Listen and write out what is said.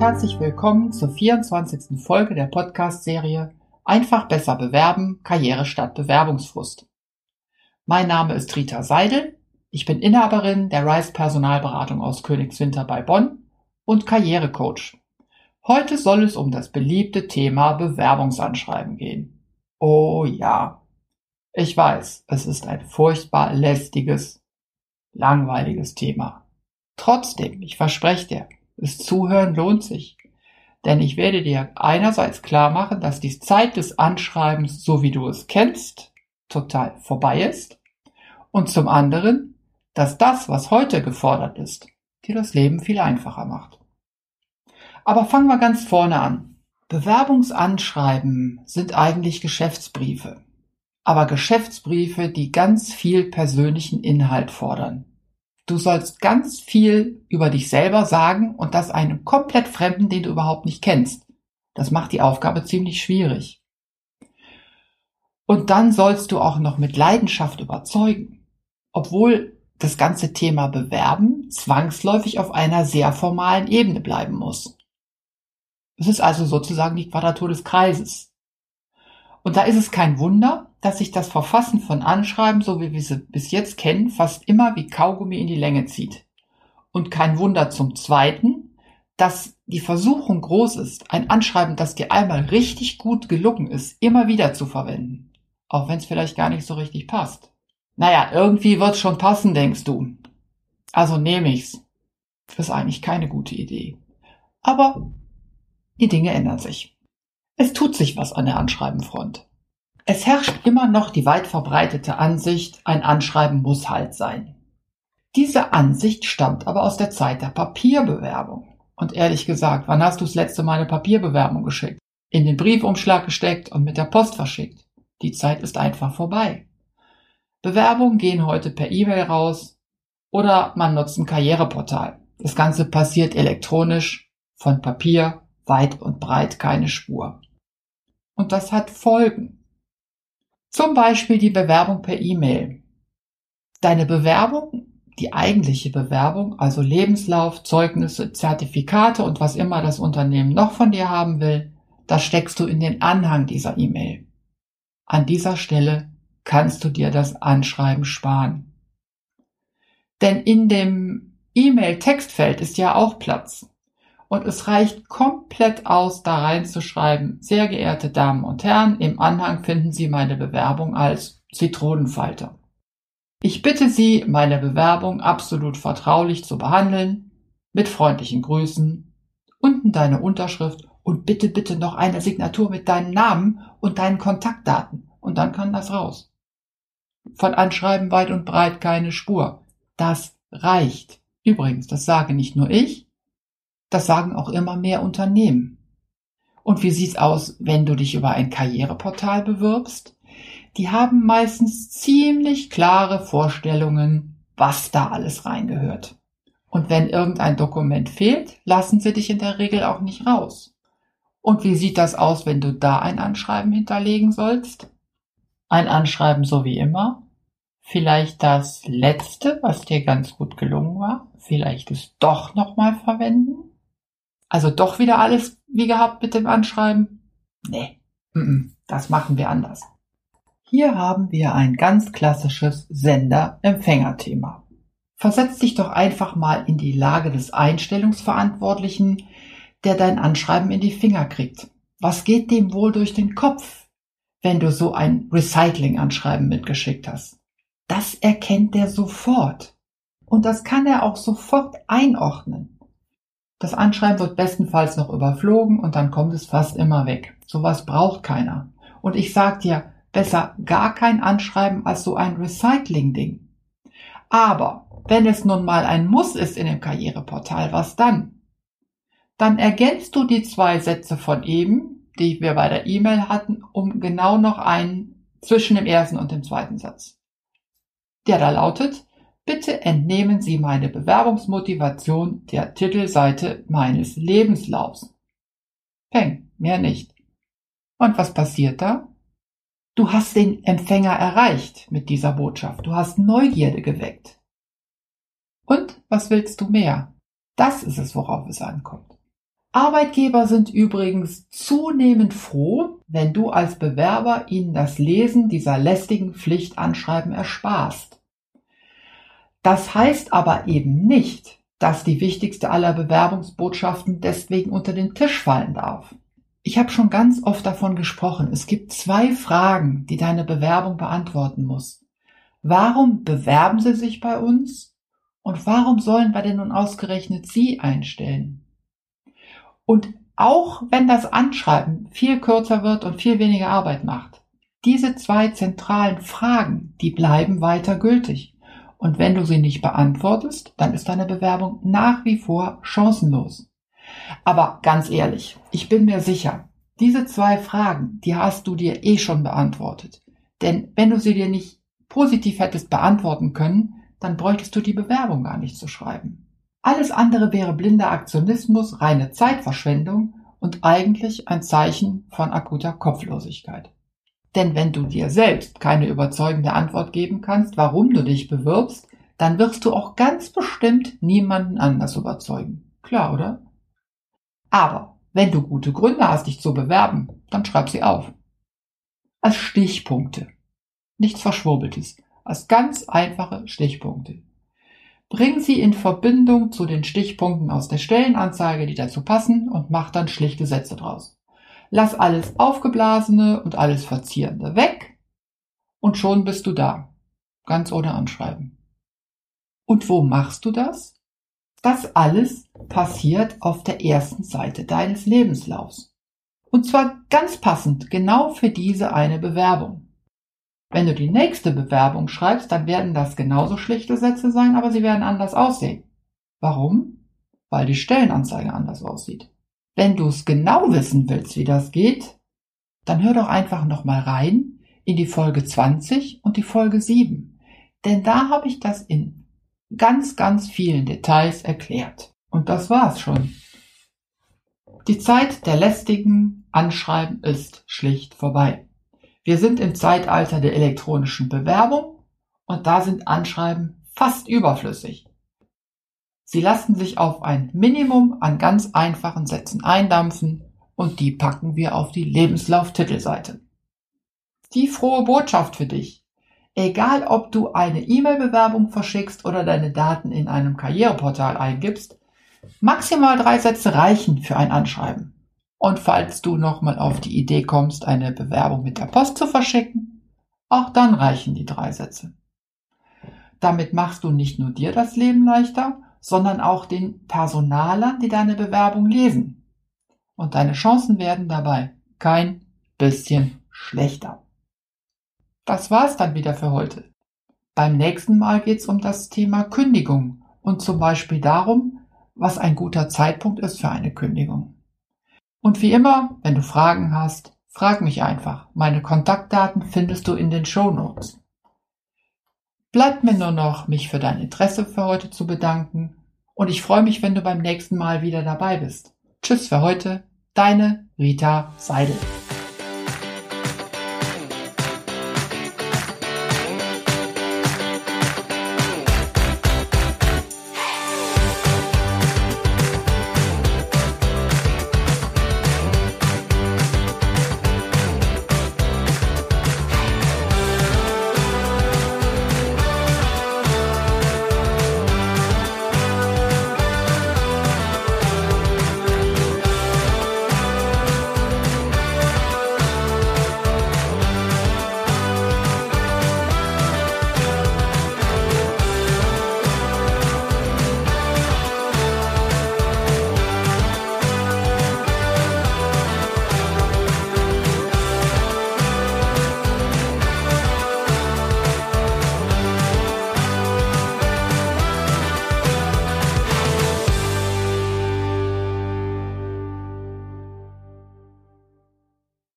herzlich willkommen zur 24. Folge der Podcast-Serie Einfach besser bewerben, Karriere statt Bewerbungsfrust. Mein Name ist Rita Seidel, ich bin Inhaberin der Rice Personalberatung aus Königswinter bei Bonn und Karrierecoach. Heute soll es um das beliebte Thema Bewerbungsanschreiben gehen. Oh ja, ich weiß, es ist ein furchtbar lästiges, langweiliges Thema. Trotzdem, ich verspreche dir, das Zuhören lohnt sich. Denn ich werde dir einerseits klar machen, dass die Zeit des Anschreibens, so wie du es kennst, total vorbei ist. Und zum anderen, dass das, was heute gefordert ist, dir das Leben viel einfacher macht. Aber fangen wir ganz vorne an. Bewerbungsanschreiben sind eigentlich Geschäftsbriefe. Aber Geschäftsbriefe, die ganz viel persönlichen Inhalt fordern. Du sollst ganz viel über dich selber sagen und das einem komplett Fremden, den du überhaupt nicht kennst. Das macht die Aufgabe ziemlich schwierig. Und dann sollst du auch noch mit Leidenschaft überzeugen. Obwohl das ganze Thema Bewerben zwangsläufig auf einer sehr formalen Ebene bleiben muss. Es ist also sozusagen die Quadratur des Kreises. Und da ist es kein Wunder, dass sich das Verfassen von Anschreiben, so wie wir sie bis jetzt kennen, fast immer wie Kaugummi in die Länge zieht. Und kein Wunder zum Zweiten, dass die Versuchung groß ist, ein Anschreiben, das dir einmal richtig gut gelungen ist, immer wieder zu verwenden. Auch wenn es vielleicht gar nicht so richtig passt. Naja, irgendwie wird's schon passen, denkst du. Also nehme ich's. Ist eigentlich keine gute Idee. Aber die Dinge ändern sich. Es tut sich was an der Anschreibenfront. Es herrscht immer noch die weit verbreitete Ansicht, ein Anschreiben muss halt sein. Diese Ansicht stammt aber aus der Zeit der Papierbewerbung. Und ehrlich gesagt, wann hast du das letzte Mal eine Papierbewerbung geschickt? In den Briefumschlag gesteckt und mit der Post verschickt. Die Zeit ist einfach vorbei. Bewerbungen gehen heute per E-Mail raus oder man nutzt ein Karriereportal. Das Ganze passiert elektronisch, von Papier weit und breit keine Spur. Und das hat Folgen. Zum Beispiel die Bewerbung per E-Mail. Deine Bewerbung, die eigentliche Bewerbung, also Lebenslauf, Zeugnisse, Zertifikate und was immer das Unternehmen noch von dir haben will, das steckst du in den Anhang dieser E-Mail. An dieser Stelle kannst du dir das Anschreiben sparen. Denn in dem E-Mail-Textfeld ist ja auch Platz. Und es reicht komplett aus, da reinzuschreiben, sehr geehrte Damen und Herren, im Anhang finden Sie meine Bewerbung als Zitronenfalter. Ich bitte Sie, meine Bewerbung absolut vertraulich zu behandeln, mit freundlichen Grüßen, unten deine Unterschrift und bitte, bitte noch eine Signatur mit deinem Namen und deinen Kontaktdaten. Und dann kann das raus. Von Anschreiben weit und breit keine Spur. Das reicht. Übrigens, das sage nicht nur ich, das sagen auch immer mehr Unternehmen. Und wie sieht's aus, wenn du dich über ein Karriereportal bewirbst? Die haben meistens ziemlich klare Vorstellungen, was da alles reingehört. Und wenn irgendein Dokument fehlt, lassen sie dich in der Regel auch nicht raus. Und wie sieht das aus, wenn du da ein Anschreiben hinterlegen sollst? Ein Anschreiben so wie immer? Vielleicht das letzte, was dir ganz gut gelungen war? Vielleicht es doch nochmal verwenden? Also doch wieder alles wie gehabt mit dem Anschreiben? Nee, das machen wir anders. Hier haben wir ein ganz klassisches Sender-Empfänger-Thema. Versetz dich doch einfach mal in die Lage des Einstellungsverantwortlichen, der dein Anschreiben in die Finger kriegt. Was geht dem wohl durch den Kopf, wenn du so ein Recycling-Anschreiben mitgeschickt hast? Das erkennt der sofort. Und das kann er auch sofort einordnen. Das Anschreiben wird bestenfalls noch überflogen und dann kommt es fast immer weg. Sowas braucht keiner. Und ich sag dir, besser gar kein Anschreiben als so ein Recycling-Ding. Aber wenn es nun mal ein Muss ist in dem Karriereportal, was dann? Dann ergänzt du die zwei Sätze von eben, die wir bei der E-Mail hatten, um genau noch einen zwischen dem ersten und dem zweiten Satz. Der da lautet, Bitte entnehmen Sie meine Bewerbungsmotivation der Titelseite meines Lebenslaufs. Peng, mehr nicht. Und was passiert da? Du hast den Empfänger erreicht mit dieser Botschaft. Du hast Neugierde geweckt. Und was willst du mehr? Das ist es, worauf es ankommt. Arbeitgeber sind übrigens zunehmend froh, wenn du als Bewerber ihnen das Lesen dieser lästigen Pflichtanschreiben ersparst. Das heißt aber eben nicht, dass die wichtigste aller Bewerbungsbotschaften deswegen unter den Tisch fallen darf. Ich habe schon ganz oft davon gesprochen. Es gibt zwei Fragen, die deine Bewerbung beantworten muss. Warum bewerben Sie sich bei uns? Und warum sollen wir denn nun ausgerechnet Sie einstellen? Und auch wenn das Anschreiben viel kürzer wird und viel weniger Arbeit macht, diese zwei zentralen Fragen, die bleiben weiter gültig. Und wenn du sie nicht beantwortest, dann ist deine Bewerbung nach wie vor chancenlos. Aber ganz ehrlich, ich bin mir sicher, diese zwei Fragen, die hast du dir eh schon beantwortet. Denn wenn du sie dir nicht positiv hättest beantworten können, dann bräuchtest du die Bewerbung gar nicht zu schreiben. Alles andere wäre blinder Aktionismus, reine Zeitverschwendung und eigentlich ein Zeichen von akuter Kopflosigkeit. Denn wenn du dir selbst keine überzeugende Antwort geben kannst, warum du dich bewirbst, dann wirst du auch ganz bestimmt niemanden anders überzeugen. Klar, oder? Aber wenn du gute Gründe hast, dich zu bewerben, dann schreib sie auf. Als Stichpunkte. Nichts Verschwurbeltes. Als ganz einfache Stichpunkte. Bring sie in Verbindung zu den Stichpunkten aus der Stellenanzeige, die dazu passen, und mach dann schlichte Sätze draus. Lass alles Aufgeblasene und alles Verzierende weg und schon bist du da. Ganz ohne Anschreiben. Und wo machst du das? Das alles passiert auf der ersten Seite deines Lebenslaufs. Und zwar ganz passend genau für diese eine Bewerbung. Wenn du die nächste Bewerbung schreibst, dann werden das genauso schlichte Sätze sein, aber sie werden anders aussehen. Warum? Weil die Stellenanzeige anders aussieht. Wenn du es genau wissen willst, wie das geht, dann hör doch einfach nochmal rein in die Folge 20 und die Folge 7. Denn da habe ich das in ganz, ganz vielen Details erklärt. Und das war's schon. Die Zeit der lästigen Anschreiben ist schlicht vorbei. Wir sind im Zeitalter der elektronischen Bewerbung und da sind Anschreiben fast überflüssig. Sie lassen sich auf ein Minimum an ganz einfachen Sätzen eindampfen und die packen wir auf die Lebenslauf-Titelseite. Die frohe Botschaft für dich. Egal ob du eine E-Mail-Bewerbung verschickst oder deine Daten in einem Karriereportal eingibst, maximal drei Sätze reichen für ein Anschreiben. Und falls du nochmal auf die Idee kommst, eine Bewerbung mit der Post zu verschicken, auch dann reichen die drei Sätze. Damit machst du nicht nur dir das Leben leichter, sondern auch den Personalern, die deine Bewerbung lesen. Und deine Chancen werden dabei kein bisschen schlechter. Das war's dann wieder für heute. Beim nächsten Mal geht's um das Thema Kündigung und zum Beispiel darum, was ein guter Zeitpunkt ist für eine Kündigung. Und wie immer, wenn du Fragen hast, frag mich einfach. Meine Kontaktdaten findest du in den Show Notes. Bleibt mir nur noch, mich für dein Interesse für heute zu bedanken und ich freue mich, wenn du beim nächsten Mal wieder dabei bist. Tschüss für heute, deine Rita Seidel.